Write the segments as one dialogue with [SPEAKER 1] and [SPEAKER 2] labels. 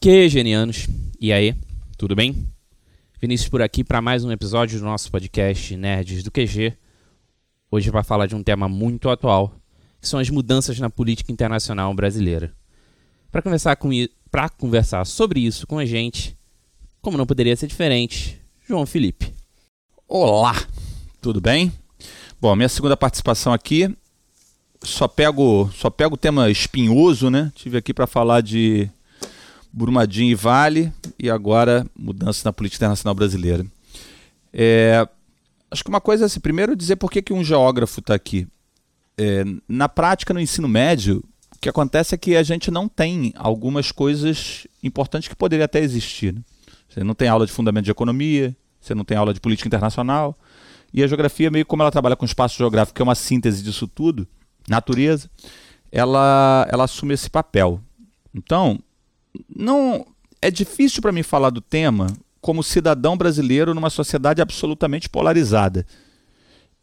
[SPEAKER 1] Que genianos! E aí, tudo bem? Vinícius por aqui para mais um episódio do nosso podcast Nerds do QG. Hoje vai falar de um tema muito atual, que são as mudanças na política internacional brasileira. Para conversar, com, conversar sobre isso com a gente, como não poderia ser diferente, João Felipe.
[SPEAKER 2] Olá, tudo bem? Bom, minha segunda participação aqui, só pego, só pego o tema espinhoso, né? Tive aqui para falar de Brumadinho e Vale e agora mudança na política internacional brasileira. É, acho que uma coisa é assim, primeiro dizer por que, que um geógrafo está aqui. É, na prática, no ensino médio, o que acontece é que a gente não tem algumas coisas importantes que poderiam até existir. Né? Você não tem aula de fundamento de economia, você não tem aula de política internacional. E a geografia, meio como ela trabalha com espaço geográfico, que é uma síntese disso tudo, natureza, ela, ela assume esse papel. Então, não é difícil para mim falar do tema como cidadão brasileiro numa sociedade absolutamente polarizada,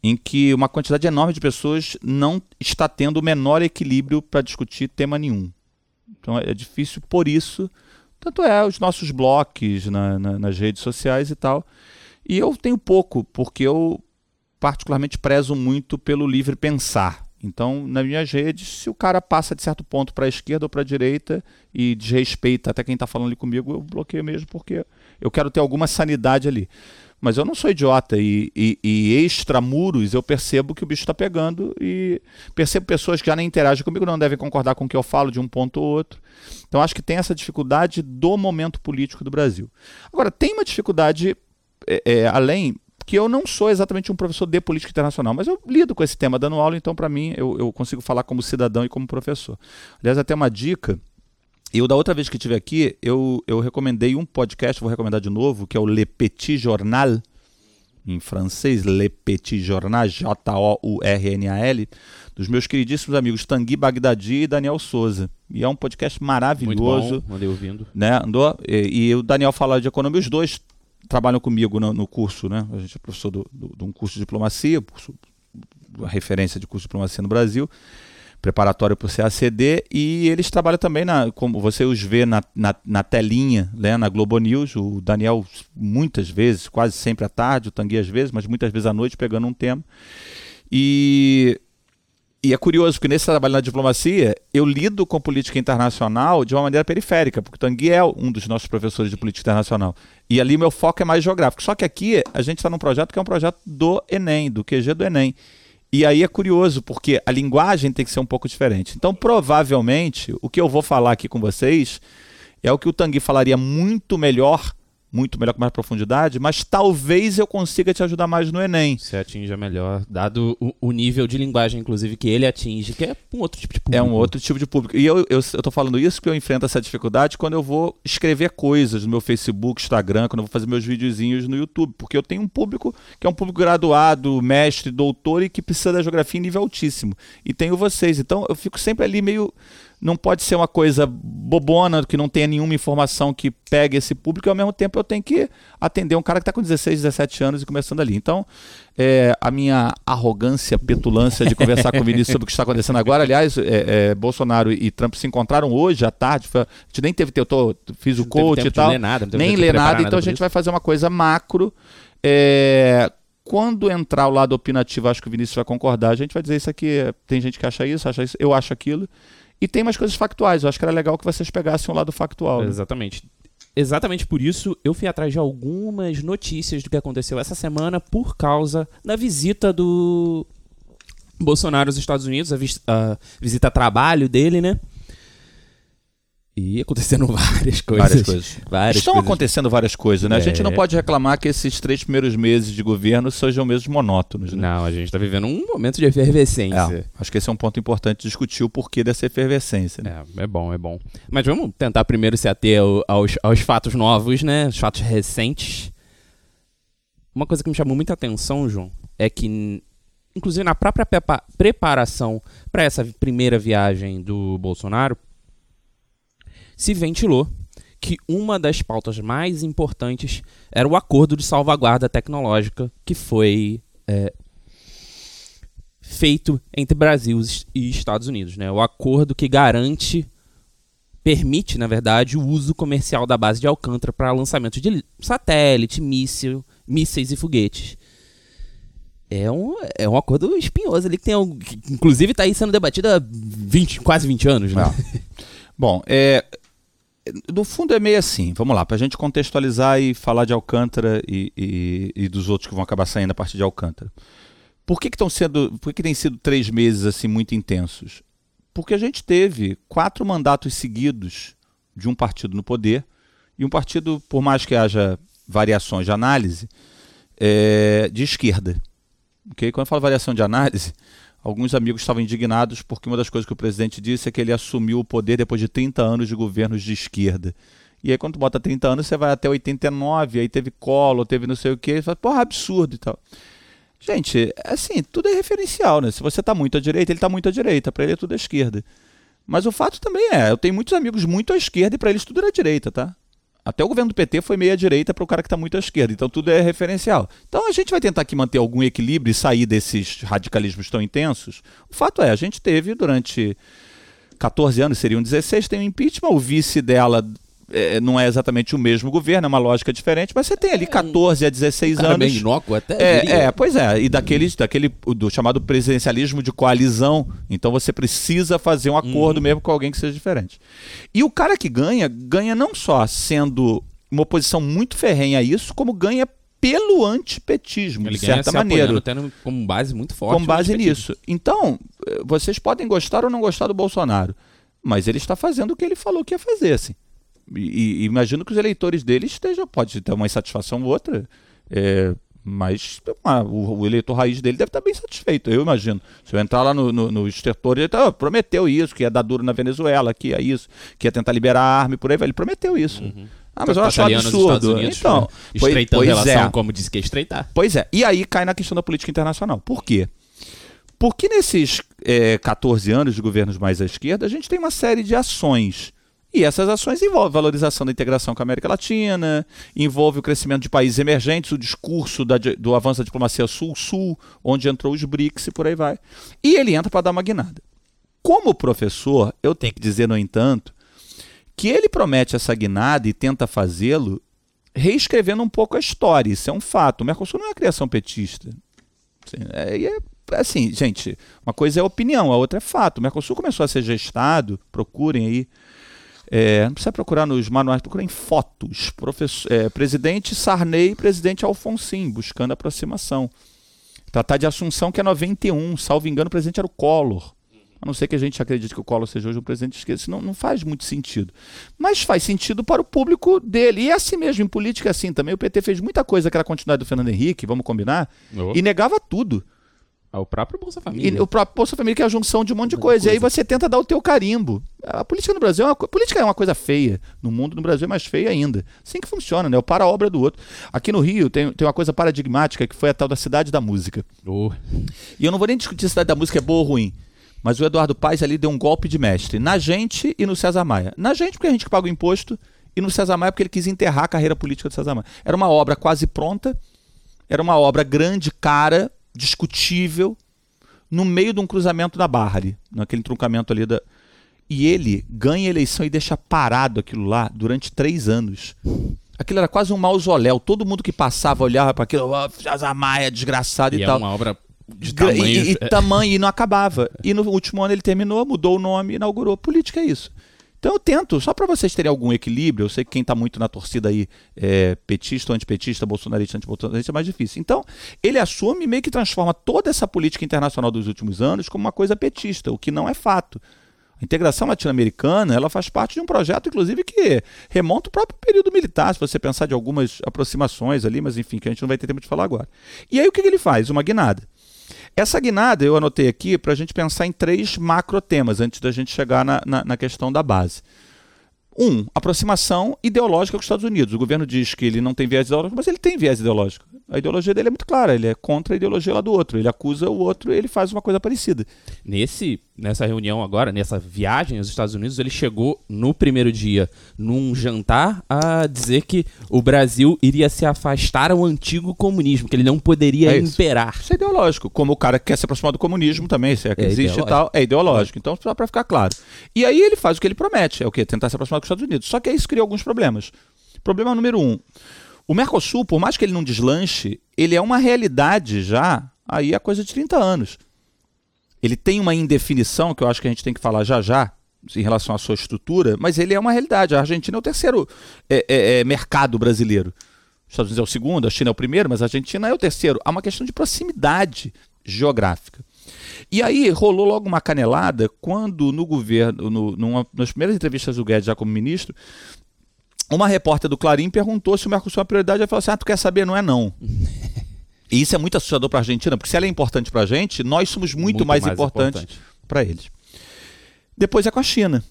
[SPEAKER 2] em que uma quantidade enorme de pessoas não está tendo o menor equilíbrio para discutir tema nenhum. Então é difícil por isso. Tanto é os nossos blogs na, na, nas redes sociais e tal. E eu tenho pouco, porque eu particularmente prezo muito pelo livre pensar. Então, nas minhas redes, se o cara passa de certo ponto para a esquerda ou para a direita e desrespeita até quem está falando ali comigo, eu bloqueio mesmo porque eu quero ter alguma sanidade ali. Mas eu não sou idiota e, e, e extramuros eu percebo que o bicho está pegando e percebo pessoas que já nem interagem comigo, não devem concordar com o que eu falo de um ponto ou outro. Então acho que tem essa dificuldade do momento político do Brasil. Agora, tem uma dificuldade é, é, além que eu não sou exatamente um professor de política internacional, mas eu lido com esse tema dando aula, então para mim eu, eu, consigo falar como cidadão e como professor. Aliás, até uma dica. Eu, da outra vez que estive aqui, eu, eu recomendei um podcast, vou recomendar de novo, que é o Le Petit Journal, em francês, Le Petit Journal, J-O-U-R-N-A-L, dos meus queridíssimos amigos Tanguy Bagdadi e Daniel Souza. E é um podcast maravilhoso.
[SPEAKER 1] Muito bom, andei ouvindo.
[SPEAKER 2] Né, andou, e, e o Daniel fala de economia, os dois trabalham comigo no, no, curso, né? A gente é professor de um curso de diplomacia, curso, a referência de curso de diplomacia no Brasil, preparatório para o CACD, e eles trabalham também, na, como você os vê na, na, na, telinha, né, na Globo News, o Daniel muitas vezes, quase sempre à tarde, o Tanguy às vezes, mas muitas vezes à noite, pegando um tema. E e é curioso, porque nesse trabalho na diplomacia, eu lido com política internacional de uma maneira periférica, porque o Tanguy é um dos nossos professores de política internacional. E ali meu foco é mais geográfico. Só que aqui a gente está num projeto que é um projeto do Enem, do QG do Enem. E aí é curioso, porque a linguagem tem que ser um pouco diferente. Então, provavelmente, o que eu vou falar aqui com vocês é o que o Tanguy falaria muito melhor muito melhor com mais profundidade, mas talvez eu consiga te ajudar mais no Enem.
[SPEAKER 1] Você atinja melhor, dado o, o, nível de linguagem, inclusive, que ele atinge, que é um outro tipo de público.
[SPEAKER 2] É um outro tipo de público. E eu, eu, eu tô falando isso porque eu enfrento essa dificuldade quando eu vou escrever coisas no meu Facebook, Instagram, quando eu vou fazer meus videozinhos no YouTube, porque eu tenho um público que é um público graduado, mestre, doutor e que precisa da geografia em nível altíssimo. E tenho vocês. Então eu fico sempre ali meio não pode ser uma coisa bobona, que não tenha nenhuma informação que pegue esse público, e ao mesmo tempo eu tenho que atender um cara que está com 16, 17 anos e começando ali. Então, é, a minha arrogância, petulância de conversar com o Vinícius sobre o que está acontecendo agora, aliás, é, é, Bolsonaro e Trump se encontraram hoje à tarde, foi, a gente nem teve tempo, eu tô, fiz o coach e tal, ler nada, nem ler nada, então a gente vai fazer uma coisa macro. É, quando entrar o lado opinativo, acho que o Vinícius vai concordar, a gente vai dizer isso aqui, tem gente que acha isso, acha isso, eu acho aquilo. E tem mais coisas factuais. Eu acho que era legal que vocês pegassem um lado factual.
[SPEAKER 1] Né? Exatamente. Exatamente por isso, eu fui atrás de algumas notícias do que aconteceu essa semana por causa da visita do Bolsonaro aos Estados Unidos, a, a visita a trabalho dele, né? E acontecendo várias coisas.
[SPEAKER 2] Várias coisas. Várias Estão coisas. acontecendo várias coisas, né? É. A gente não é. pode reclamar que esses três primeiros meses de governo sejam mesmo monótonos. Né?
[SPEAKER 1] Não, a gente está vivendo um momento de efervescência.
[SPEAKER 2] É, acho que esse é um ponto importante discutir o porquê dessa efervescência.
[SPEAKER 1] Né? É, é bom, é bom. Mas vamos tentar primeiro se ater aos, aos fatos novos, né? Os fatos recentes. Uma coisa que me chamou muita atenção, João, é que, inclusive na própria preparação para essa primeira viagem do Bolsonaro, se ventilou que uma das pautas mais importantes era o acordo de salvaguarda tecnológica que foi é, feito entre Brasil e Estados Unidos. Né? O acordo que garante permite, na verdade, o uso comercial da base de Alcântara para lançamento de satélite, míssil, mísseis e foguetes. É um, é um acordo espinhoso ali que tem um, que, inclusive está aí sendo debatido há 20, quase 20 anos, né?
[SPEAKER 2] É. Bom, é, no fundo é meio assim, vamos lá, para a gente contextualizar e falar de Alcântara e, e, e, dos outros que vão acabar saindo a partir de Alcântara. Por que, que estão sendo, por que, que tem sido três meses assim muito intensos? Porque a gente teve quatro mandatos seguidos de um partido no poder e um partido, por mais que haja variações de análise, é, de esquerda. Okay? Quando eu falo variação de análise, alguns amigos estavam indignados porque uma das coisas que o presidente disse é que ele assumiu o poder depois de 30 anos de governos de esquerda. E aí, quando bota 30 anos, você vai até 89, aí teve colo, teve não sei o quê, você fala, porra, absurdo e tal. Gente, assim, tudo é referencial, né? Se você está muito à direita, ele está muito à direita, para ele é tudo à esquerda. Mas o fato também é, eu tenho muitos amigos muito à esquerda e para eles tudo era à direita, tá? Até o governo do PT foi meio à direita para o cara que está muito à esquerda. Então tudo é referencial. Então a gente vai tentar aqui manter algum equilíbrio e sair desses radicalismos tão intensos. O fato é, a gente teve durante 14 anos, seriam 16, tem o impeachment, o vice dela é, não é exatamente o mesmo governo, é uma lógica diferente, mas você tem ali 14 é, a 16 anos.
[SPEAKER 1] bem inócuo até.
[SPEAKER 2] É, é, pois é, e daquele, daquele do chamado presidencialismo de coalizão, então você precisa fazer um acordo uhum. mesmo com alguém que seja diferente. E o cara que ganha, ganha não só sendo uma oposição muito ferrenha a isso, como ganha pelo antipetismo, Ele de certa maneira.
[SPEAKER 1] Tendo como base muito forte.
[SPEAKER 2] Com base nisso. Então, eh, vocês podem gostar ou não gostar do Bolsonaro, mas ele está fazendo o que ele falou que ia fazer, assim. E, e, imagino que os eleitores dele estejam, pode ter uma insatisfação ou outra, é, mas uma, o, o, eleitor raiz dele deve estar bem satisfeito, eu imagino. Se eu entrar lá no, no, no estertor, ele tá, prometeu isso, que ia dar duro na Venezuela, que ia isso, que ia tentar liberar a arma e por aí vai. Ele prometeu isso. Uhum. Ah, mas eu acho um absurdo. Unidos, então, né?
[SPEAKER 1] estreitando pois, relação, é. como disse que ia estreitar.
[SPEAKER 2] Pois é. E aí cai na questão da política internacional. Por quê? Porque nesses é, 14 anos de governos mais à esquerda, a gente tem uma série de ações e essas ações envolvem valorização da integração com a América Latina, envolve o crescimento de países emergentes, o discurso da, do avanço da diplomacia sul-sul, onde entrou os BRICS e por aí vai. E ele entra para dar uma guinada. Como professor, eu tenho que dizer, no entanto, que ele promete essa guinada e tenta fazê-lo reescrevendo um pouco a história. Isso é um fato. O Mercosul não é uma criação petista. Assim, é, é, assim, gente, uma coisa é opinião, a outra é fato. O Mercosul começou a ser gestado, procurem aí, é, não precisa procurar nos manuais, procura em fotos. Professor, é, presidente Sarney e presidente Alfonsin, buscando aproximação. Tratar de Assunção, que é 91, salvo engano, o presidente era o Collor. A não ser que a gente acredite que o Collor seja hoje o presidente de esquerda. Isso não, não faz muito sentido. Mas faz sentido para o público dele. E é assim mesmo, em política é assim também. O PT fez muita coisa que era continuidade do Fernando Henrique, vamos combinar, oh. e negava tudo.
[SPEAKER 1] É o próprio Bolsa Família.
[SPEAKER 2] E o próprio Bolsa Família, que é a junção de um monte de coisa. coisa. E aí você tenta dar o teu carimbo. A política no Brasil é uma, política é uma coisa feia. No mundo, no Brasil, é mais feia ainda. Assim que funciona, né? O para a obra do outro. Aqui no Rio tem, tem uma coisa paradigmática que foi a tal da cidade da música.
[SPEAKER 1] Oh.
[SPEAKER 2] E eu não vou nem discutir se a cidade da música é boa ou ruim. Mas o Eduardo Paes ali deu um golpe de mestre. Na gente e no César Maia. Na gente, porque a gente que paga o imposto. E no César Maia, porque ele quis enterrar a carreira política do César Maia. Era uma obra quase pronta. Era uma obra grande, cara, discutível no meio de um cruzamento da barra ali, naquele truncamento ali da. E ele ganha a eleição e deixa parado aquilo lá durante três anos. Aquilo era quase um mausoléu. Todo mundo que passava olhava para aquilo, oh, Maia, desgraçado e,
[SPEAKER 1] e
[SPEAKER 2] é tal.
[SPEAKER 1] É uma obra de tamanho.
[SPEAKER 2] E, e, tamanho, e não acabava. E no último ano ele terminou, mudou o nome, inaugurou. Política é isso. Então eu tento, só para vocês terem algum equilíbrio, eu sei que quem está muito na torcida aí, é, petista ou antipetista, bolsonarista, antibolsonarista, é mais difícil. Então, ele assume e meio que transforma toda essa política internacional dos últimos anos como uma coisa petista, o que não é fato. A integração latino-americana ela faz parte de um projeto, inclusive, que remonta o próprio período militar, se você pensar de algumas aproximações ali, mas enfim, que a gente não vai ter tempo de falar agora. E aí o que, que ele faz? Uma guinada. Essa guinada eu anotei aqui para a gente pensar em três macro temas antes da gente chegar na, na, na questão da base. Um, aproximação ideológica com os Estados Unidos. O governo diz que ele não tem viés ideológico, mas ele tem viés ideológico. A ideologia dele é muito clara, ele é contra a ideologia lá do outro. Ele acusa o outro e ele faz uma coisa parecida.
[SPEAKER 1] Nesse, nessa reunião agora, nessa viagem aos Estados Unidos, ele chegou no primeiro dia, num jantar, a dizer que o Brasil iria se afastar ao antigo comunismo, que ele não poderia
[SPEAKER 2] É isso.
[SPEAKER 1] imperar.
[SPEAKER 2] Isso é ideológico. Como o cara quer se aproximar do comunismo também, se é que
[SPEAKER 1] É
[SPEAKER 2] existe e tal, é ideológico. Então, só pra ficar claro. E aí ele faz o que ele promete, é o quê? Tentar se aproximar dos Estados Unidos. Só que aí isso cria alguns problemas. Problema número um. O Mercosul, por mais que ele não deslanche, ele é uma realidade já aí há coisa de 30 anos. Ele tem uma indefinição, que eu acho que a gente tem que falar já já, em relação à sua estrutura, mas ele é uma realidade. A Argentina é o terceiro é, é, é, mercado brasileiro. Os Estados Unidos é o segundo, a China é o primeiro, mas a Argentina é o terceiro. Há uma questão de proximidade geográfica. E aí rolou logo uma canelada quando no governo, no, numa, nas primeiras entrevistas do Guedes já como ministro, uma repórter do Clarim perguntou se o Mercosul é uma prioridade. Ela falou assim: Ah, tu quer saber? Não é não. E isso é muito assustador para a Argentina, porque se ela é importante para a gente, nós somos muito, mais, importantes
[SPEAKER 1] importante.
[SPEAKER 2] para eles. Depois é com a China,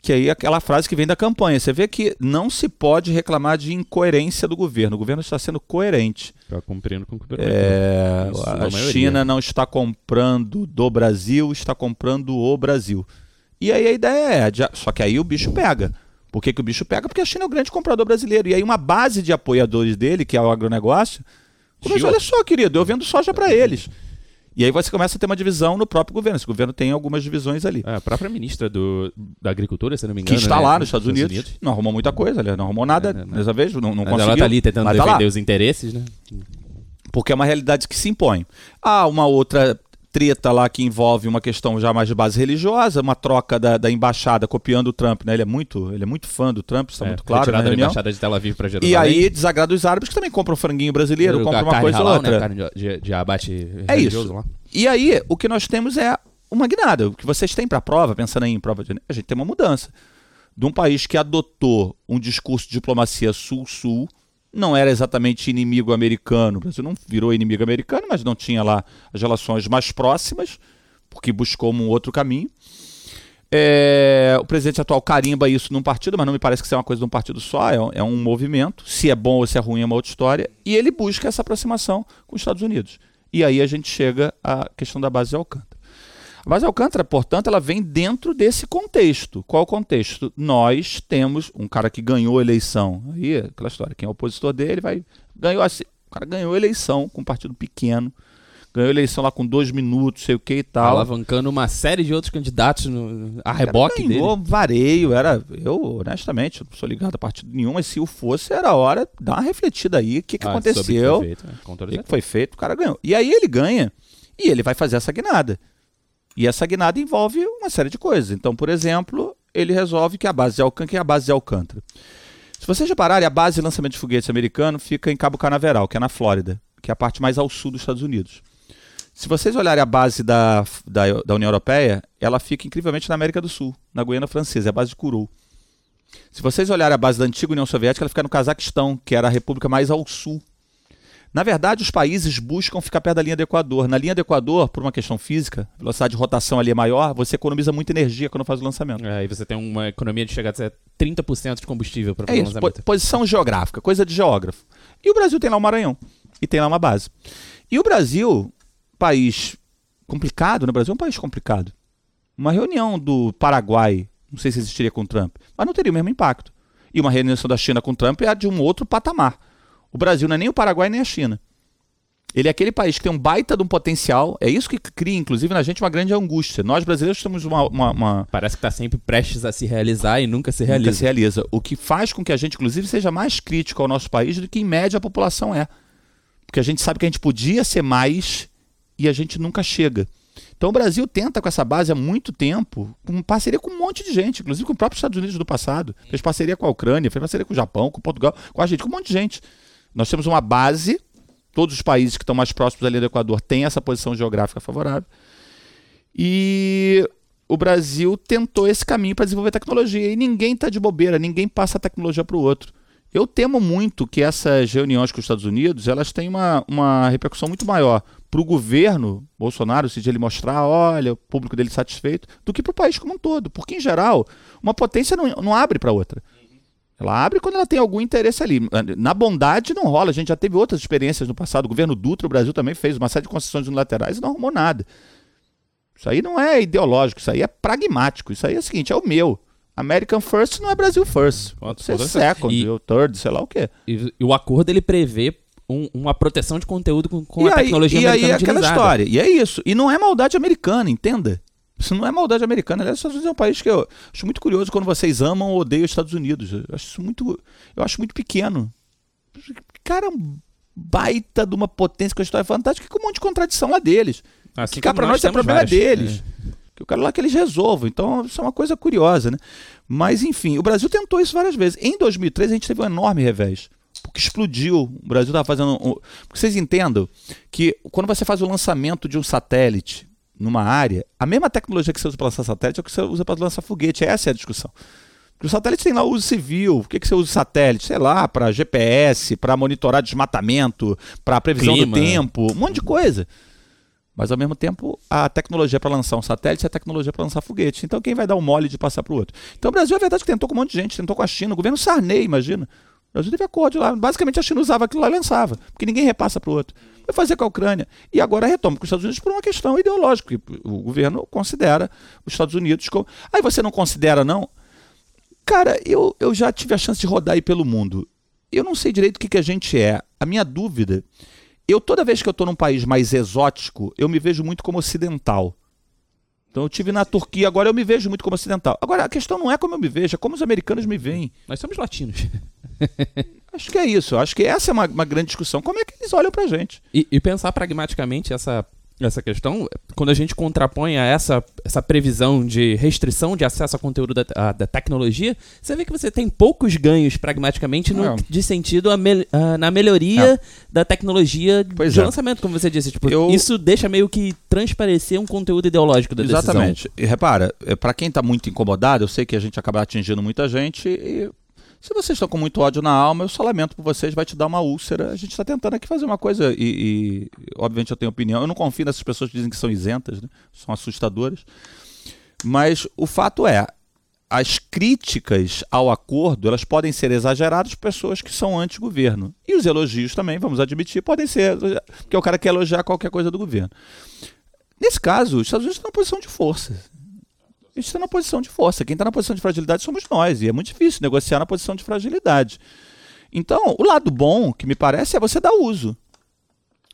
[SPEAKER 2] que aí é aquela frase que vem da campanha. Você vê que não se pode reclamar de incoerência do governo. O governo está sendo coerente.
[SPEAKER 1] Tá cumprindo com o que
[SPEAKER 2] É,
[SPEAKER 1] Isso,
[SPEAKER 2] a. China não está comprando do Brasil, está comprando o Brasil. E aí a ideia é, só que aí o bicho pega. Por que, que o bicho pega? Porque a China é o grande comprador brasileiro. E aí uma base de apoiadores dele, que é o agronegócio, começou,
[SPEAKER 1] Chila.
[SPEAKER 2] olha só, querido, eu vendo soja para eles. E aí você começa a ter uma divisão no próprio governo. Esse governo tem algumas divisões ali.
[SPEAKER 1] É, a própria ministra do, da Agricultura, se não me
[SPEAKER 2] Que
[SPEAKER 1] engano.
[SPEAKER 2] está
[SPEAKER 1] né,
[SPEAKER 2] lá nos Estados Unidos, não arrumou muita coisa, não arrumou nada
[SPEAKER 1] É, né, né.
[SPEAKER 2] dessa vez, não, não
[SPEAKER 1] Mas
[SPEAKER 2] conseguiu.
[SPEAKER 1] ela tá ali tentando
[SPEAKER 2] tá
[SPEAKER 1] defender os interesses, né?
[SPEAKER 2] porque é uma realidade que se impõe. Há uma outra treta lá que envolve uma questão já mais de base religiosa, uma troca da, da embaixada copiando o Trump, né? Ele é muito, ele é muito fã do Trump, está
[SPEAKER 1] É,
[SPEAKER 2] muito claro
[SPEAKER 1] retirada da
[SPEAKER 2] reunião.
[SPEAKER 1] embaixada de Tel Aviv para Jerusalém.
[SPEAKER 2] E aí desagrada os árabes que também compram franguinho brasileiro,
[SPEAKER 1] A
[SPEAKER 2] compram uma coisa ou
[SPEAKER 1] halal,
[SPEAKER 2] outra.
[SPEAKER 1] Né? Carne de, de, de abate
[SPEAKER 2] É
[SPEAKER 1] religioso
[SPEAKER 2] isso.
[SPEAKER 1] lá.
[SPEAKER 2] E aí, o que nós temos é uma guinada. O que vocês têm para a prova, pensando aí em prova de. A gente tem uma mudança. De um país que adotou um discurso de diplomacia sul-sul, não era exatamente inimigo americano. O Brasil não virou inimigo americano, mas não tinha lá as relações mais próximas, porque buscou um outro caminho. É, o presidente atual carimba isso num partido, mas não me parece que seja uma coisa de um partido só, é um, é um movimento. Se é bom ou se é ruim é uma outra história. E ele busca essa aproximação com os Estados Unidos. E aí a gente chega à questão da base de Alcântara. De Alcântara, portanto, ela vem dentro desse contexto. Qual o contexto? Nós temos um cara que ganhou a eleição. Aí, aquela história, quem é opositor dele vai. Ganhou assim. O cara ganhou a eleição com um partido pequeno. Ganhou a eleição lá com dois minutos, sei o que e tal.
[SPEAKER 1] Alavancando uma série de outros candidatos no, a reboque
[SPEAKER 2] ganhou
[SPEAKER 1] dele.
[SPEAKER 2] vareio, era. Eu, honestamente, não sou ligado a partido nenhum, mas se o fosse, era hora de dar uma refletida aí. O que, que
[SPEAKER 1] Ah, sobre o que
[SPEAKER 2] aconteceu?
[SPEAKER 1] foi feito, né?
[SPEAKER 2] O que foi feito, o cara ganhou. E aí ele ganha e ele vai fazer essa guinada. E essa guinada envolve uma série de coisas. Então, por exemplo, ele resolve que a base de Alcântara, é a base de Alcântara. Se vocês repararem, a base de lançamento de foguetes americano fica em Cabo Canaveral, que é na Flórida, que é a parte mais ao sul dos Estados Unidos. Se vocês olharem a base da, da, da União Europeia, ela fica incrivelmente na América do Sul, na Guiana Francesa, é a base de Kourou. Se vocês olharem a base da antiga União Soviética, ela fica no Cazaquistão, que era a república mais ao sul. Na verdade, os países buscam ficar perto da linha do Equador. Na linha do Equador, por uma questão física, a velocidade de rotação ali é maior, você economiza muita energia quando faz o lançamento.
[SPEAKER 1] É, Aí você tem uma economia de chegar a ser 30% de combustível para
[SPEAKER 2] É
[SPEAKER 1] fazer o
[SPEAKER 2] isso, po-
[SPEAKER 1] lançamento.
[SPEAKER 2] posição geográfica, coisa de geógrafo. E o Brasil tem lá o Maranhão, e tem lá uma base. E o Brasil, país complicado, né? O Brasil é um país complicado. Uma reunião do Paraguai, não sei se existiria com o Trump, mas não teria o mesmo impacto. E uma reunião da China com o Trump é a de um outro patamar. O Brasil não é nem o Paraguai nem a China. Ele é aquele país que tem um baita de um potencial. É isso que cria, inclusive, na gente uma grande angústia. Nós brasileiros temos uma- uma- uma,
[SPEAKER 1] Parece que está sempre prestes a se realizar e nunca se
[SPEAKER 2] Nunca
[SPEAKER 1] realiza.
[SPEAKER 2] se realiza. O que faz com que a gente, inclusive, seja mais crítico ao nosso país do que, em média, a população é. Porque a gente sabe que a gente podia ser mais e a gente nunca chega. Então o Brasil tenta com essa base há muito tempo, com parceria com um monte de gente, inclusive com os próprios Estados Unidos do passado. Fez parceria com a Ucrânia, fez parceria com o Japão, com Portugal, com a gente, com um monte de gente. Nós temos uma base, todos os países que estão mais próximos linha do Equador têm essa posição geográfica favorável. E o Brasil tentou esse caminho para desenvolver tecnologia. E ninguém está de bobeira, ninguém passa a tecnologia para o outro. Eu temo muito que essas reuniões com os Estados Unidos elas tenham uma, uma repercussão muito maior para o governo Bolsonaro, se ele mostrar, olha, o público dele satisfeito, do que para o país como um todo. Porque, em geral, uma potência não, não abre para outra. Ela abre quando ela tem algum interesse ali. Na bondade não rola. A gente já teve outras experiências no passado. O governo Dutra, o Brasil também fez uma série de concessões unilaterais e não arrumou nada. Isso aí não é ideológico, isso aí é pragmático. Isso aí é o seguinte, é o meu. American First não é Brasil First. Pode ser second, e, third, sei lá o quê.
[SPEAKER 1] E, e o acordo ele prevê um, uma proteção de conteúdo com, com
[SPEAKER 2] a
[SPEAKER 1] aí, tecnologia
[SPEAKER 2] e
[SPEAKER 1] americana.
[SPEAKER 2] E aí é aquela história. E é isso. E não é maldade americana, entenda. Isso não é maldade americana. Aliás, os Estados Unidos é um país que eu acho muito curioso quando vocês amam ou odeiam os Estados Unidos. Eu acho isso muito, eu acho muito pequeno. Cara, baita de uma potência com a história fantástica com um monte de contradição lá deles. Assim que cá para nós, nós é problema vários. deles. É. Que eu quero lá que eles resolvam. Então, isso é uma coisa curiosa, né? Mas, enfim, o Brasil tentou isso várias vezes. Em 2013, a gente teve um enorme revés. Porque explodiu. O Brasil estava fazendo. Um... Porque vocês entendam que quando você faz o lançamento de um satélite numa área, a mesma tecnologia que você usa para lançar satélite é o que você usa para lançar foguete. Essa é a discussão. Porque o satélite tem lá uso civil. O que, que você usa satélite? Sei lá, para GPS, para monitorar desmatamento, para previsão Clima. do tempo, um monte de coisa. Mas ao mesmo tempo, a tecnologia para lançar um satélite é a tecnologia para lançar foguete. Então quem vai dar o mole de passar para o outro? Então o Brasil é verdade que tentou com um monte de gente, tentou com a China, o governo Sarney, imagina. O Brasil teve acordo lá. Basicamente a China usava aquilo lá e lançava, porque ninguém repassa para o outro. Foi fazer com a Ucrânia. E agora retoma com os Estados Unidos por uma questão ideológica. O governo considera os Estados Unidos como. Aí você não considera, não? Cara, eu, eu já tive a chance de rodar aí pelo mundo. Eu não sei direito o que, que a gente é. A minha dúvida. Eu, toda vez que eu estou num país mais exótico, eu me vejo muito como ocidental. Então eu tive na Turquia, agora eu me vejo muito como ocidental. Agora a questão não é como eu me vejo, é como os americanos me veem.
[SPEAKER 1] Nós somos latinos.
[SPEAKER 2] acho que é isso. Acho que essa é uma, uma grande discussão. Como é que eles olham pra gente?
[SPEAKER 1] E, e pensar pragmaticamente essa essa questão, quando a gente contrapõe a essa, essa previsão de restrição de acesso a conteúdo da, a, da tecnologia, você vê que você tem poucos ganhos pragmaticamente no, é. de sentido a me, a, na melhoria é. da tecnologia pois de é. lançamento, como você disse. Tipo, Eu... Isso deixa meio que transparecer um conteúdo ideológico da
[SPEAKER 2] decisão. Exatamente. E repara, é, para quem está muito incomodado, eu sei que a gente acaba atingindo muita gente e se vocês estão com muito ódio na alma, eu só lamento por vocês, vai te dar uma úlcera. A gente está tentando aqui fazer uma coisa e, e, obviamente, eu tenho opinião. Eu não confio nessas pessoas que dizem que são isentas, né? são assustadoras. Mas o fato é, as críticas ao acordo elas podem ser exageradas por pessoas que são anti-governo. E os elogios também, vamos admitir, podem ser, porque o cara quer elogiar qualquer coisa do governo. Nesse caso, os Estados Unidos estão na posição de força gente está na posição de força. Quem está na posição de fragilidade somos nós. E é muito difícil negociar na posição de fragilidade. Então, o lado bom, que me parece, é você dar uso.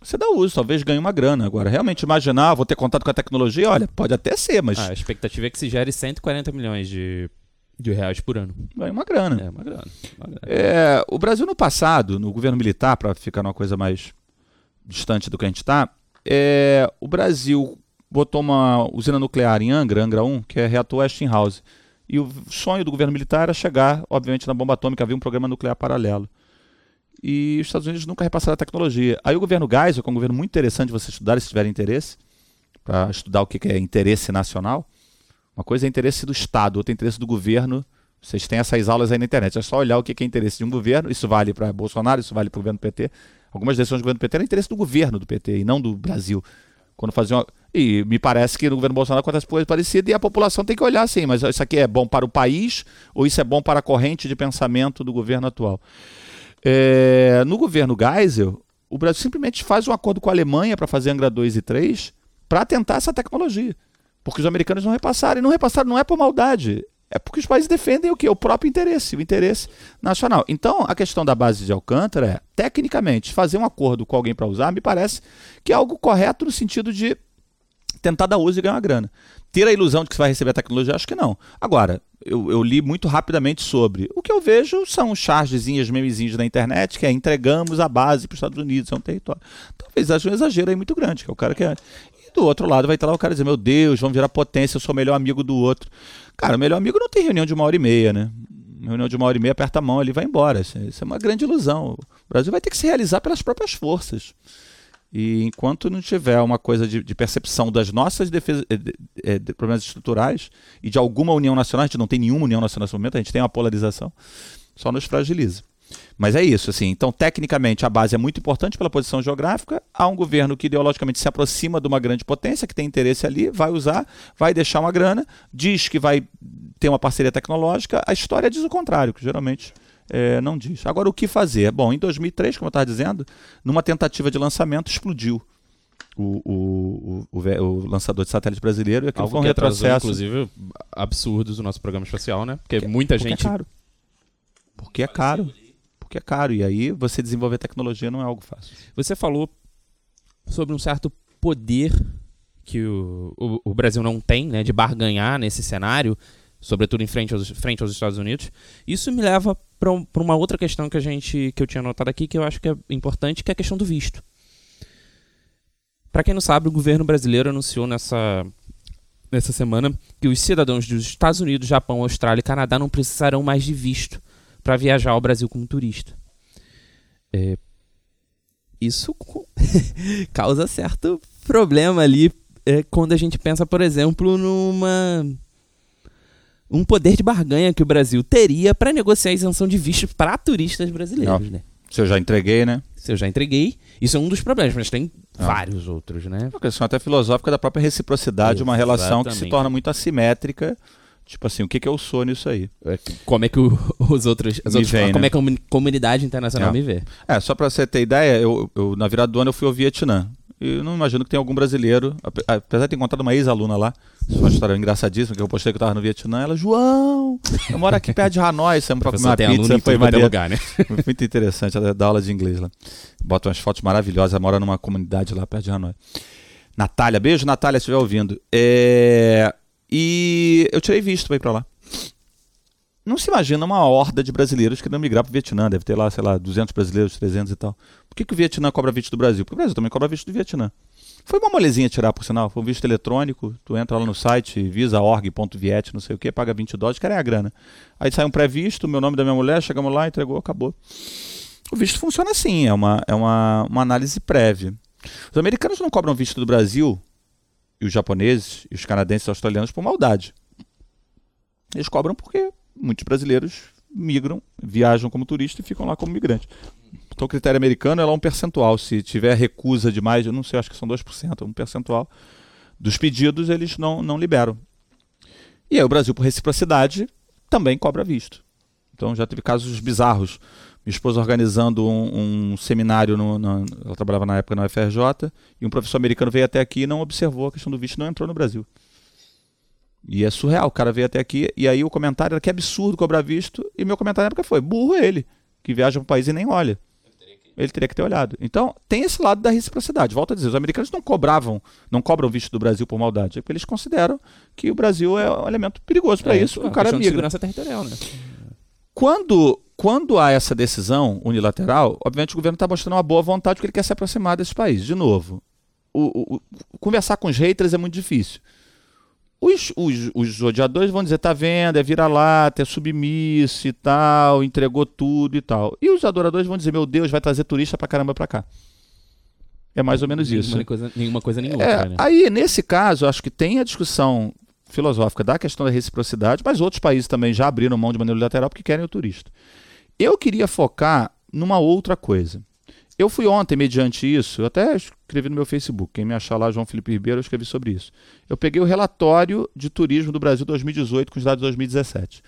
[SPEAKER 2] Você dá uso, talvez ganhe uma grana. Agora, realmente imaginar, vou ter contato com a tecnologia, olha, pode até ser, mas.
[SPEAKER 1] Ah, a expectativa é que se gere 140 milhões de, de reais por ano.
[SPEAKER 2] Ganha uma grana.
[SPEAKER 1] É, uma grana. Uma grana.
[SPEAKER 2] É, o Brasil, no passado, no governo militar, para ficar numa coisa mais distante do que a gente está, é, o Brasil botou uma usina nuclear em Angra, Angra 1, que é reator Westinghouse. E o sonho do governo militar era chegar, obviamente, na bomba atômica, havia um programa nuclear paralelo. E os Estados Unidos nunca repassaram a tecnologia. Aí o governo Geisel, que é um governo muito interessante você estudar, se tiver interesse, para estudar o que é interesse nacional. Uma coisa é interesse do Estado, outra é interesse do governo. Vocês têm essas aulas aí na internet. É só olhar o que é interesse de um governo. Isso vale para Bolsonaro, isso vale para o governo PT. Algumas decisões do governo PT eram interesse do governo do PT e não do Brasil. Quando faziam. E me parece que no governo Bolsonaro acontece coisa parecida e a população tem que olhar assim, mas isso aqui é bom para o país ou isso é bom para a corrente de pensamento do governo atual? É, no governo Geisel, o Brasil simplesmente faz um acordo com a Alemanha para fazer Angra 2 e 3 para tentar essa tecnologia. Porque os americanos não repassaram. E não repassaram não é por maldade. É porque os países defendem o quê? O próprio interesse, o interesse nacional. Então, a questão da base de Alcântara é, tecnicamente, fazer um acordo com alguém para usar, me parece que é algo correto no sentido de tentar dar uso e ganhar uma grana. Ter a ilusão de que você vai receber a tecnologia, acho que não. Agora, eu, eu li muito rapidamente sobre. O que eu vejo são chargezinhas, memezinhos na internet, que é entregamos a base para os Estados Unidos, é um território. Talvez haja um exagero aí muito grande, que é o cara que é. E do outro lado vai estar lá o cara dizer, meu Deus, vamos virar potência, eu sou o melhor amigo do outro. Cara, o melhor amigo não tem reunião de uma hora e meia, né? Reunião de uma hora e meia, aperta a mão, ele vai embora. Isso é uma grande ilusão. O Brasil vai ter que se realizar pelas próprias forças. E enquanto não tiver uma coisa de, de percepção das nossas defesas, de, de, eh, de, problemas estruturais e de alguma união nacional, a gente não tem nenhuma união nacional nesse momento, a gente tem uma polarização, só nos fragiliza. Mas é isso, assim. Então, tecnicamente, a base é muito importante pela posição geográfica. Há um governo que ideologicamente se aproxima de uma grande potência, que tem interesse ali, vai usar, vai deixar uma grana, diz que vai ter uma parceria tecnológica. A história diz o contrário, que geralmente É, não diz. Agora, o que fazer? Bom, em 2003, como eu estava dizendo, numa tentativa de lançamento, explodiu o, o, o, o, lançador de satélite brasileiro. E aquilo
[SPEAKER 1] Algo
[SPEAKER 2] foi um
[SPEAKER 1] que atrasou,
[SPEAKER 2] retrocesso.
[SPEAKER 1] inclusive, absurdos o nosso programa espacial, né? Porque muita
[SPEAKER 2] Porque
[SPEAKER 1] gente...
[SPEAKER 2] é caro. Porque é caro. Porque é caro. E aí, você desenvolver tecnologia não é algo fácil.
[SPEAKER 1] Você falou sobre um certo poder que o, o, o Brasil não tem, né, de barganhar nesse cenário, sobretudo em frente aos, frente aos Estados Unidos. Isso me leva para um, uma outra questão que a gente que eu tinha notado aqui que eu acho que é importante, que é a questão do visto. Para quem não sabe, o governo brasileiro anunciou nessa nessa semana que os cidadãos dos Estados Unidos, Japão, Austrália e Canadá não precisarão mais de visto para viajar ao Brasil como turista. É, isso causa certo problema ali é, quando a gente pensa, por exemplo, numa um poder de barganha que o Brasil teria para negociar a isenção de visto para turistas brasileiros, né?
[SPEAKER 2] Se eu já entreguei, né?
[SPEAKER 1] Se eu já entreguei, isso é um dos problemas, mas tem vários outros, né?
[SPEAKER 2] É uma questão até filosófica da própria reciprocidade, uma relação que se
[SPEAKER 1] Exatamente.
[SPEAKER 2] torna muito assimétrica. Tipo assim, o que, que eu sou nisso aí?
[SPEAKER 1] Como é que o- os outros, as outras-
[SPEAKER 2] vem,
[SPEAKER 1] como
[SPEAKER 2] né?
[SPEAKER 1] é que a comu- comunidade internacional
[SPEAKER 2] É.
[SPEAKER 1] me vê?
[SPEAKER 2] É, só pra você ter ideia, eu, eu, na virada do ano eu fui ao Vietnã. E eu não imagino que tenha algum brasileiro, ape- apesar de ter encontrado uma ex-aluna lá, isso é uma história engraçadíssima, que eu postei que eu tava no Vietnã, ela, João, eu moro aqui perto de Hanoi, saímos pra comer uma pizza, foi maneiro.
[SPEAKER 1] lugar, né?
[SPEAKER 2] Muito interessante, ela dá aula de inglês lá. Bota umas fotos maravilhosas, ela mora numa comunidade lá perto de Hanoi. Natália, beijo Natália, se estiver ouvindo. É, E eu tirei visto pra ir pra lá. Não se imagina uma horda de brasileiros querendo migrar pro Vietnã. Deve ter lá, sei lá, 200 brasileiros, 300 e tal. Que, que o Vietnã cobra visto do Brasil? Porque o Brasil também cobra visto do Vietnã. Foi uma molezinha tirar, por sinal. Foi um visto eletrônico. Tu entra lá no site visa.org.viet, não sei o que, paga 20 dólares, quer é a grana. Aí sai um pré-visto, meu nome da minha mulher, chegamos lá, entregou, acabou. O visto funciona assim, é uma, é uma, uma análise prévia. Os americanos não cobram visto do Brasil, e os japoneses, e os canadenses e os australianos por maldade. Eles cobram porque muitos brasileiros migram, viajam como turista e ficam lá como migrantes. Então o critério americano é um percentual. Se tiver recusa de mais, eu não sei, acho que são 2%, um percentual dos pedidos eles não, não liberam. E aí o Brasil, por reciprocidade, também cobra visto. Então já teve casos bizarros. Minha esposa organizando um, um seminário, no, ela trabalhava na época na UFRJ, e um professor americano veio até aqui e não observou a questão do visto não entrou no Brasil. E é surreal, o cara veio até aqui, e aí o comentário era que é absurdo cobrar visto, e meu comentário na época foi, burro é ele, que viaja para o país e nem olha. Ele teria que ter olhado. Então, tem esse lado da reciprocidade. Volto a dizer, os americanos não cobravam, não cobram visto do Brasil por maldade, é porque eles consideram que o Brasil é um elemento perigoso para
[SPEAKER 1] É,
[SPEAKER 2] isso,
[SPEAKER 1] a
[SPEAKER 2] o cara
[SPEAKER 1] de
[SPEAKER 2] migra.
[SPEAKER 1] segurança territorial, né?
[SPEAKER 2] Quando, quando há essa decisão unilateral, obviamente o governo está mostrando uma boa vontade porque ele quer se aproximar desses países. De novo, o- o- o- conversar com os haters é muito difícil. Os, os, os odiadores vão dizer, tá vendo, é vira-lata, é submisso e tal, entregou tudo e tal. E os adoradores vão dizer, meu Deus, vai trazer turista pra caramba pra cá. É mais ou menos isso.
[SPEAKER 1] Nenhuma coisa, nenhuma coisa nem
[SPEAKER 2] É,
[SPEAKER 1] né?
[SPEAKER 2] Aí, nesse caso, acho que tem a discussão filosófica da questão da reciprocidade, mas outros países também já abriram mão de maneira unilateral porque querem o turista. Eu queria focar numa outra coisa. Eu fui ontem, mediante isso, eu até escrevi no meu Facebook, quem me achar lá, João Felipe Ribeiro, eu escrevi sobre isso. Eu peguei o relatório de turismo do Brasil 2018 com os dados de 2017.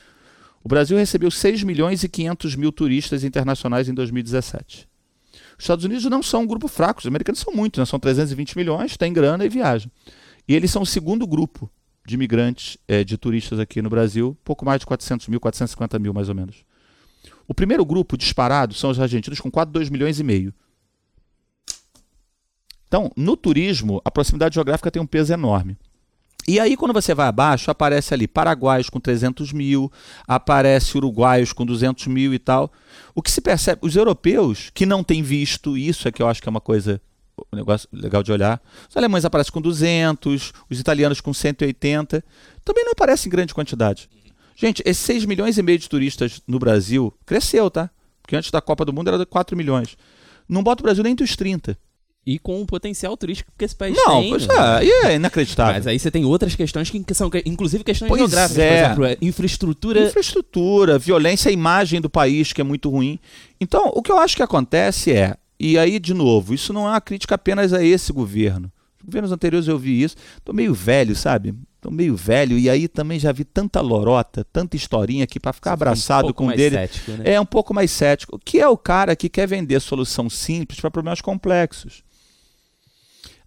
[SPEAKER 2] O Brasil recebeu 6 milhões e 500 mil turistas internacionais em 2017. Os Estados Unidos não são um grupo fraco, os americanos são muitos, né? são 320 milhões, têm grana e viajam. E eles são o segundo grupo de imigrantes, eh, de turistas aqui no Brasil, pouco mais de 400 mil, 450 mil mais ou menos. O primeiro grupo disparado são os argentinos com 4,2 milhões e meio. Então, no turismo, a proximidade geográfica tem um peso enorme. E aí, quando você vai abaixo, aparece ali paraguaios com 300 mil, aparece uruguaios com 200 mil e tal. O que se percebe, os europeus que não têm visto, isso é que eu acho que é uma coisa, um negócio legal de olhar. Os alemães aparecem com 200, os italianos com 180, também não aparecem em grande quantidade. Gente, esses 6 milhões e meio de turistas no Brasil cresceu, tá? Porque antes da Copa do Mundo era de 4 milhões. Não bota o Brasil nem entre os 30.
[SPEAKER 1] E com o potencial turístico que esse país
[SPEAKER 2] Não,
[SPEAKER 1] tem.
[SPEAKER 2] pois
[SPEAKER 1] né?
[SPEAKER 2] é, e é inacreditável.
[SPEAKER 1] Mas aí você tem outras questões que, são, inclusive, questões
[SPEAKER 2] Pois
[SPEAKER 1] geográficas.
[SPEAKER 2] é.
[SPEAKER 1] Por exemplo, é infraestrutura.
[SPEAKER 2] Infraestrutura, violência, a imagem do país, que é muito ruim. Então, o que eu acho que acontece é, e aí, de novo, isso não é uma crítica apenas a esse governo. Governos anteriores eu vi isso. Tô meio velho, sabe? Tô meio velho e aí também já vi tanta lorota, tanta historinha aqui para ficar abraçado um com dele. Cético, né? É um pouco mais cético. Que é o cara que quer vender solução simples para problemas complexos.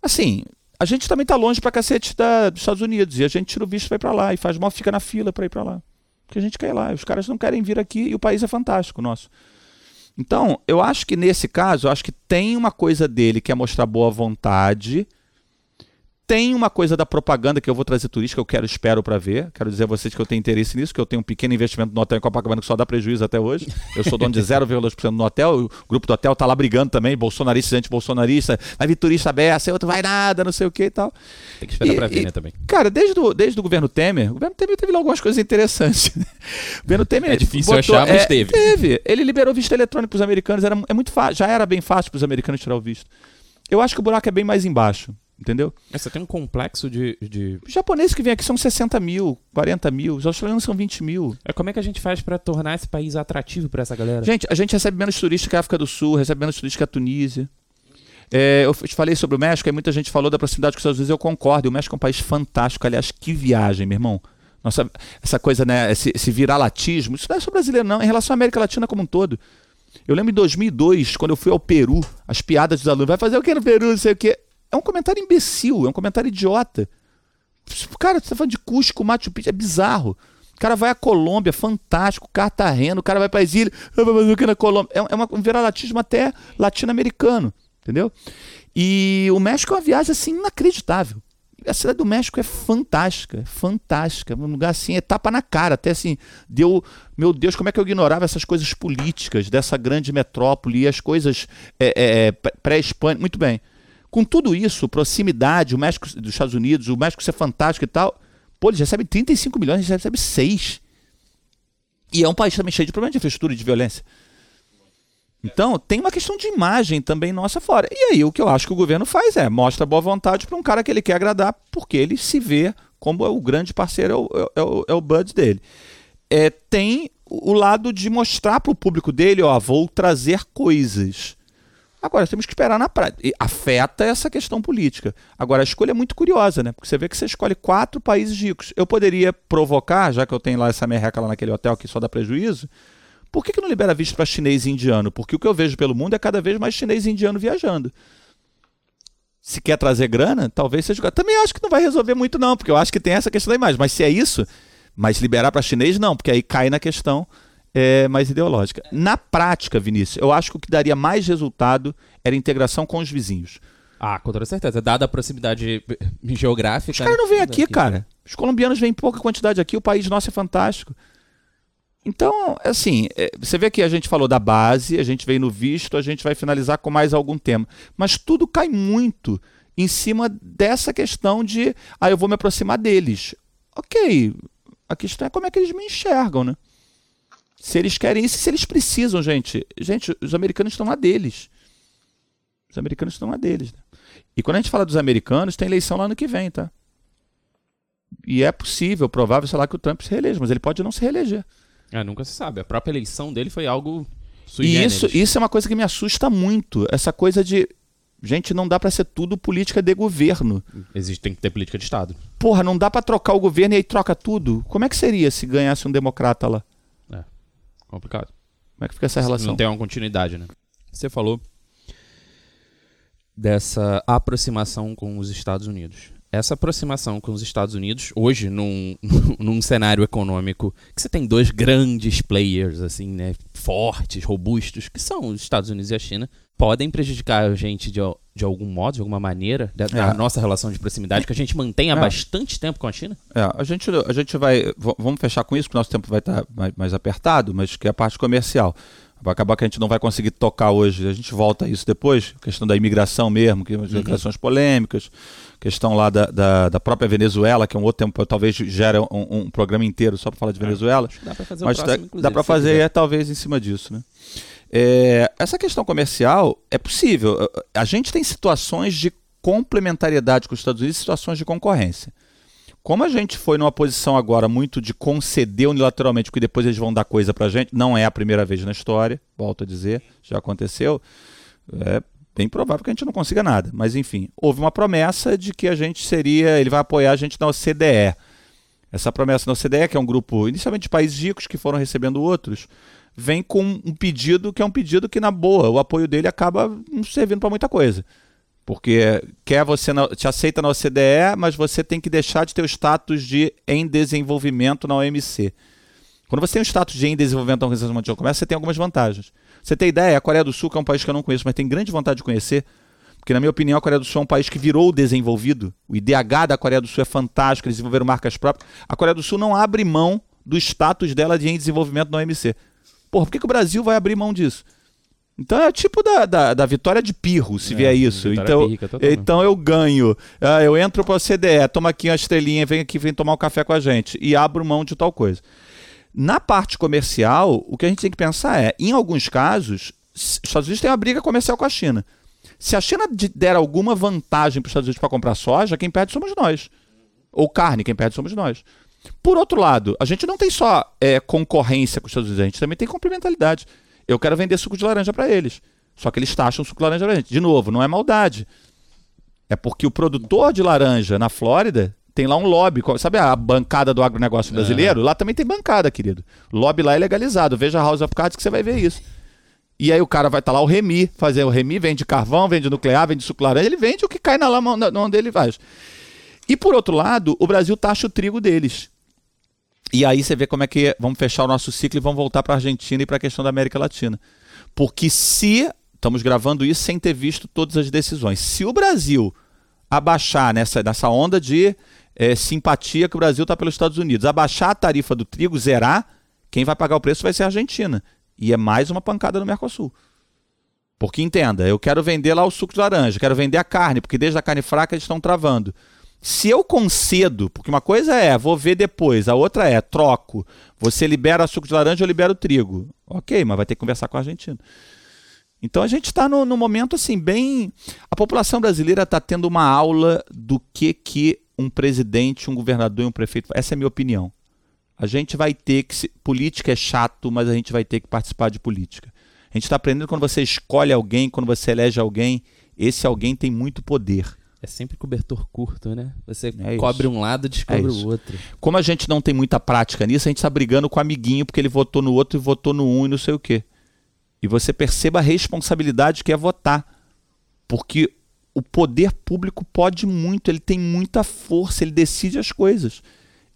[SPEAKER 2] Assim, a gente também tá longe pra cacete da, dos Estados Unidos e a gente tira o visto e vai para lá e faz mal, fica na fila para ir para lá. Porque a gente quer ir lá, os caras não querem vir aqui e o país é fantástico nosso. Então, eu acho que nesse caso, eu acho que tem uma coisa dele que é mostrar boa vontade, tem uma coisa da propaganda que eu vou trazer turística, eu quero, espero para ver. Quero dizer a vocês que eu tenho interesse nisso, que eu tenho um pequeno investimento no hotel em Copacabana que só dá prejuízo até hoje. Eu sou dono de 0,2% no hotel, o grupo do hotel tá lá brigando também, bolsonarista, anti-bolsonarista, vai vir turista aberto, outro vai nada, não sei o que e tal.
[SPEAKER 1] Tem que esperar e, pra ver, né, também.
[SPEAKER 2] Cara, desde, do, desde o governo Temer, o governo Temer teve algumas coisas interessantes. o
[SPEAKER 1] governo Temer... É difícil botou, achar, mas é, teve.
[SPEAKER 2] Teve. Ele liberou visto eletrônico pros americanos, era, é muito fácil, já era bem fácil pros americanos tirar o visto. Eu acho que o buraco é bem mais embaixo. Entendeu?
[SPEAKER 1] É, você tem um complexo de, de.
[SPEAKER 2] Os japoneses que vêm aqui são 60 mil, 40 mil, os australianos são 20 mil.
[SPEAKER 1] É, como é que a gente faz para tornar esse país atrativo para essa galera?
[SPEAKER 2] Gente, a gente recebe menos turistas que a África do Sul, recebe menos turistas que a Tunísia. É, eu te falei sobre o México, aí muita gente falou da proximidade com os Estados Unidos, eu concordo. O México é um país fantástico. Aliás, que viagem, meu irmão. Nossa, essa coisa, né? Esse, esse viralatismo, isso não é só brasileiro, não. Em relação à América Latina como um todo. Eu lembro em 2002, quando eu fui ao Peru, as piadas dos alunos, vai fazer o que no Peru, não sei o quê. É um comentário imbecil, é um comentário idiota. Cara, você tá falando de Cusco, Machu Picchu, é bizarro. O cara vai à Colômbia, fantástico, Cartagena, o cara vai para as ilhas, vai fazer o que na Colômbia? É, é uma, um viralatismo até latino-americano, entendeu? E o México é uma viagem assim inacreditável. A cidade do México é fantástica, é fantástica. Um lugar assim, é tapa na cara. Até assim, deu. Meu Deus, como é que eu ignorava essas coisas políticas dessa grande metrópole e as coisas é, é, é pré-hispânicas? Muito bem. Com tudo isso, proximidade, o México dos Estados Unidos, o México ser fantástico e tal, pô, eles recebem 35 milhões, a gente recebe 6. E é um país também cheio de problemas de infraestrutura e de violência. Então, tem uma questão de imagem também nossa fora. E aí, o que eu acho que o governo faz é mostra boa vontade para um cara que ele quer agradar, porque ele se vê como o grande parceiro, é o, é o, é o Bud dele. É, tem o lado de mostrar para o público dele, ó, vou trazer coisas. Agora, temos que esperar na prática. Afeta essa questão política. Agora, a escolha é muito curiosa, né? Porque você vê que você escolhe quatro países ricos. Eu poderia provocar, já que eu tenho lá essa merreca lá naquele hotel que só dá prejuízo, por que, que não libera visto para chinês e indiano? Porque o que eu vejo pelo mundo é cada vez mais chinês e indiano viajando. Se quer trazer grana, talvez seja. Também acho que não vai resolver muito, não, porque eu acho que tem essa questão da imagem. Mas se é isso, mas liberar para chinês, não, porque aí cai na questão é, mais ideológica. Na prática, Vinícius, eu acho que o que daria mais resultado era a integração com os vizinhos.
[SPEAKER 1] Ah, com toda certeza. Dada a proximidade geográfica. Os
[SPEAKER 2] caras não vêm aqui, cara. Os colombianos vêm em pouca quantidade aqui, o país nosso é fantástico. Então, assim, é, você vê que a gente falou da base, a gente veio no visto, a gente vai finalizar com mais algum tema. Mas tudo cai muito em cima dessa questão de, ah, eu vou me aproximar deles. Ok, a questão é como é que eles me enxergam, né? Se eles querem isso, se eles precisam, gente. Gente, os americanos estão lá deles. Os americanos estão lá deles. Né? E quando a gente fala dos americanos, tem eleição lá no que vem, tá? E é possível, provável, sei lá, que o Trump se reeleja, mas ele pode não se reeleger.
[SPEAKER 1] É, nunca se sabe. A própria eleição dele foi algo
[SPEAKER 2] e isso, isso é uma coisa que me assusta muito. Essa coisa de. Gente, não dá para ser tudo política de governo.
[SPEAKER 1] Existe, tem que ter política de Estado.
[SPEAKER 2] Porra, não dá para trocar o governo e aí troca tudo. Como é que seria se ganhasse um democrata lá?
[SPEAKER 1] Complicado.
[SPEAKER 2] Como é que fica essa relação?
[SPEAKER 1] Não tem uma continuidade, né? Você falou dessa aproximação com os Estados Unidos. Essa aproximação com os Estados Unidos, hoje, num, num cenário econômico que você tem dois grandes players, assim, né, fortes, robustos, que são os Estados Unidos e a China, podem prejudicar a gente de, de algum modo, de alguma maneira, da, é. nossa relação de proximidade, que a gente mantém há é. bastante tempo com a China?
[SPEAKER 2] É, a gente, a gente vai. Vamos fechar com isso, porque o nosso tempo vai estar mais, mais apertado, mas que é a parte comercial. Vai acabar que a gente não vai conseguir tocar hoje. A gente volta a isso depois. Questão da imigração mesmo, que as imigrações uhum. polêmicas, questão lá da, da, da, própria Venezuela, que é um outro tempo, talvez gere um, um programa inteiro só para falar de é, Venezuela. É, dá para fazer mas próximo, dá, dá para fazer é, talvez em cima disso, né? É, essa questão comercial é possível. A gente tem situações de complementariedade com os Estados Unidos e situações de concorrência. Como a gente foi numa posição agora muito de conceder unilateralmente, porque depois eles vão dar coisa pra gente, não é a primeira vez na história, volto a dizer, já aconteceu. É, Bem provável que a gente não consiga nada. Mas, enfim, houve uma promessa de que a gente seria. Ele vai apoiar a gente na OCDE. Essa promessa na OCDE, que é um grupo inicialmente de países ricos que foram recebendo outros, vem com um pedido que é um pedido que, na boa, o apoio dele acaba não servindo para muita coisa. Porque quer você na, te aceita na OCDE, mas você tem que deixar de ter o status de em desenvolvimento na OMC. Quando você tem o status de em desenvolvimento na Organização Mundial do Comércio, você tem algumas vantagens. Você tem ideia, a Coreia do Sul, que é um país que eu não conheço, mas tem grande vontade de conhecer, porque, na minha opinião, a Coreia do Sul é um país que virou desenvolvido. O IDH da Coreia do Sul é fantástico, eles desenvolveram marcas próprias. A Coreia do Sul não abre mão do status dela de em desenvolvimento na OMC. Porra, por que, que o Brasil vai abrir mão disso? Então é tipo da, da, da vitória de pirro, se é, vier isso. Então, então eu ganho. Ah, eu entro para a CDE, toma aqui uma estrelinha, vem aqui, vem tomar um café com a gente. E abro mão de tal coisa. Na parte comercial, o que a gente tem que pensar é, em alguns casos, os Estados Unidos têm uma briga comercial com a China. Se a China der alguma vantagem para os Estados Unidos para comprar soja, quem perde somos nós. Ou carne, quem perde somos nós. Por outro lado, a gente não tem só é, concorrência com os Estados Unidos, a gente também tem complementaridade. Eu quero vender suco de laranja para eles. Só que eles taxam suco de laranja para gente. De novo, não é maldade. É porque o produtor de laranja na Flórida tem lá um lobby. Sabe a bancada do agronegócio brasileiro? Lá também tem bancada, querido. Lobby lá é legalizado. Veja a House of Cards que você vai ver isso. E aí o cara vai estar tá lá, o Remi, fazer o Remi, vende carvão, vende nuclear, vende suco laranja, ele vende o que cai na lama onde ele faz. E por outro lado, o Brasil taxa o trigo deles. E aí você vê como é que vamos fechar o nosso ciclo e vamos voltar para a Argentina e para a questão da América Latina. Porque se estamos gravando isso sem ter visto todas as decisões, se o Brasil abaixar nessa, nessa onda de é, simpatia que o Brasil está pelos Estados Unidos, abaixar a tarifa do trigo, zerar, quem vai pagar o preço vai ser a Argentina. E é mais uma pancada no Mercosul. Porque entenda, eu quero vender lá o suco de laranja, quero vender a carne, porque desde a carne fraca eles estão travando. Se eu concedo, porque uma coisa é, vou ver depois, a outra é, troco. Você libera suco de laranja, eu libero trigo. Ok, mas vai ter que conversar com a Argentina. Então a gente está no, no, momento assim, bem. A população brasileira está tendo uma aula do que, que um presidente, um governador e um prefeito. Essa é a minha opinião. A gente vai ter que. Política é chato, mas a gente vai ter que participar de política. A gente está aprendendo quando você escolhe alguém, quando você elege alguém, esse alguém tem muito poder.
[SPEAKER 1] É sempre cobertor curto, né? Você é cobre um lado e descobre é o outro.
[SPEAKER 2] Como a gente não tem muita prática nisso, a gente está brigando com o amiguinho porque ele votou no outro e votou no um e não sei o quê. E você perceba a responsabilidade que é votar. Porque o poder público pode muito, ele tem muita força, ele decide as coisas.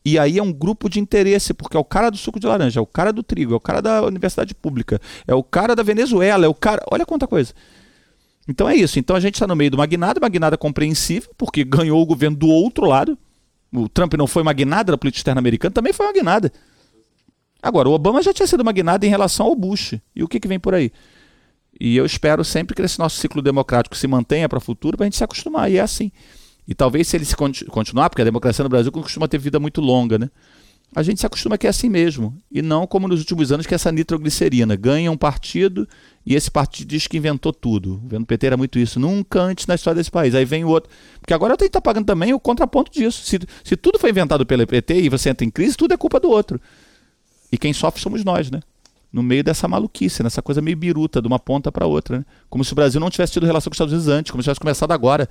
[SPEAKER 2] E aí é um grupo de interesse, porque é o cara do suco de laranja, é o cara do trigo, é o cara da universidade pública, é o cara da Venezuela, é o cara. Olha quanta coisa. Então é isso. Então a gente está no meio do magnata, magnata compreensível, porque ganhou o governo do outro lado. O Trump não foi magnata da política externa americana, também foi magnata. Agora, o Obama já tinha sido magnata em relação ao Bush. E o que, que vem por aí? E eu espero sempre que esse nosso ciclo democrático se mantenha para o futuro, para a gente se acostumar. E é assim. E talvez se ele se continuar, porque a democracia no Brasil costuma ter vida muito longa, né? A gente se acostuma que é assim mesmo. E não como nos últimos anos, que é essa nitroglicerina. Ganha um partido e esse partido diz que inventou tudo. O PT era muito isso. Nunca antes na história desse país. Aí vem o outro. Porque agora tem que estar tá pagando também o contraponto disso. Se, se tudo foi inventado pelo PT e você entra em crise, tudo é culpa do outro. E quem sofre somos nós, né? No meio dessa maluquice, nessa coisa meio biruta, de uma ponta para outra. Né? Como se o Brasil não tivesse tido relação com os Estados Unidos antes, como se tivesse começado agora.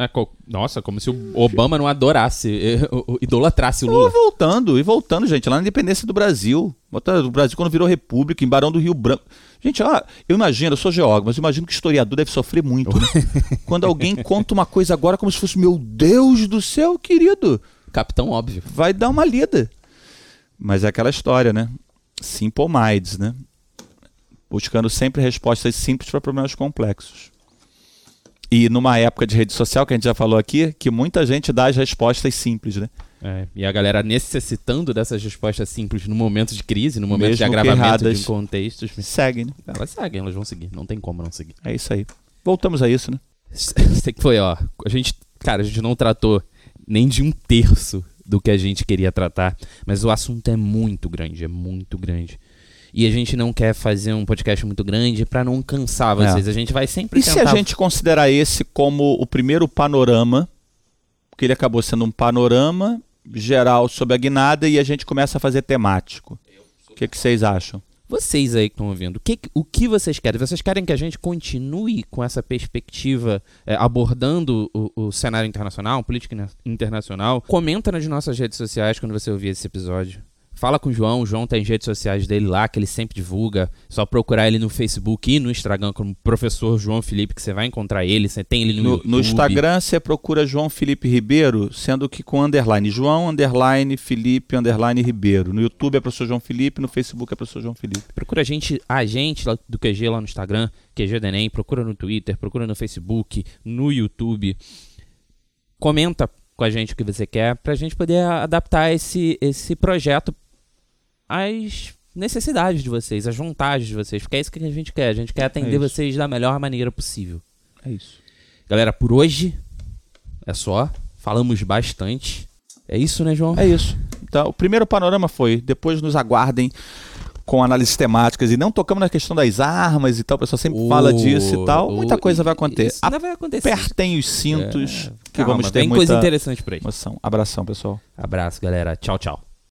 [SPEAKER 1] É, nossa, como se o Obama não adorasse, eh, idolatrasse o Lula.
[SPEAKER 2] E voltando, e voltando, gente, lá na independência do Brasil. O Brasil quando virou república, em Barão do Rio Branco. Gente, ó, eu imagino, eu sou geógrafo, mas eu imagino que o historiador deve sofrer muito. Né? quando alguém conta uma coisa agora como se fosse, meu Deus do céu, querido.
[SPEAKER 1] Capitão óbvio.
[SPEAKER 2] Vai dar uma lida. Mas é aquela história, né? Simple minds, né? Buscando sempre respostas simples para problemas complexos. E numa época de rede social, que a gente já falou aqui, que muita gente dá as respostas simples, né?
[SPEAKER 1] É, e a galera necessitando dessas respostas simples no momento de crise, no momento Mesmo de agravamento de contextos.
[SPEAKER 2] Seguem, né?
[SPEAKER 1] Elas seguem, elas vão seguir. Não tem como não seguir.
[SPEAKER 2] É isso aí. Voltamos a isso, né?
[SPEAKER 1] Sei que foi, ó. A gente, cara, a gente não tratou nem de um terço do que a gente queria tratar, mas o assunto é muito grande, é muito grande. E a gente não quer fazer um podcast muito grande para não cansar vocês. É. A gente vai sempre
[SPEAKER 2] E tentar... se a gente considerar esse como o primeiro panorama, porque ele acabou sendo um panorama geral sobre a guinada e a gente começa a fazer temático. O que, que vocês acham?
[SPEAKER 1] vocês aí que estão ouvindo, o que, o que vocês querem? Vocês querem que a gente continue com essa perspectiva, é, abordando o, o, cenário internacional, política internacional? Comenta nas nossas redes sociais quando você ouvir esse episódio. Fala com o João, o João tem as redes sociais dele lá, que ele sempre divulga. Só procurar ele no Facebook e no Instagram como Professor João Felipe, que você vai encontrar ele. Você tem ele no, no YouTube.
[SPEAKER 2] No Instagram você procura João Felipe Ribeiro, sendo que com underline. João, underline, Felipe, underline Ribeiro. No YouTube é Professor João Felipe, no Facebook é Professor João Felipe.
[SPEAKER 1] Procura a gente, a gente do QG lá no Instagram, QG Denem, procura no Twitter, procura no Facebook, no YouTube. Comenta com a gente o que você quer, para a gente poder adaptar esse, esse projeto as necessidades de vocês, as vontades de vocês, porque é isso que a gente quer. A gente quer atender é vocês da melhor maneira possível.
[SPEAKER 2] É isso.
[SPEAKER 1] Galera, por hoje é só. Falamos bastante. É isso, né, João?
[SPEAKER 2] É isso. Então, o primeiro panorama foi, depois nos aguardem com análises temáticas e não tocamos na questão das armas e tal, o pessoal sempre oh, fala disso e tal. Muita oh, coisa vai acontecer. Isso
[SPEAKER 1] vai acontecer.
[SPEAKER 2] Apertem os cintos é,
[SPEAKER 1] que calma, vamos ter tem muita coisa interessante por aí.
[SPEAKER 2] Emoção. Abração, pessoal.
[SPEAKER 1] Abraço, galera. Tchau, tchau.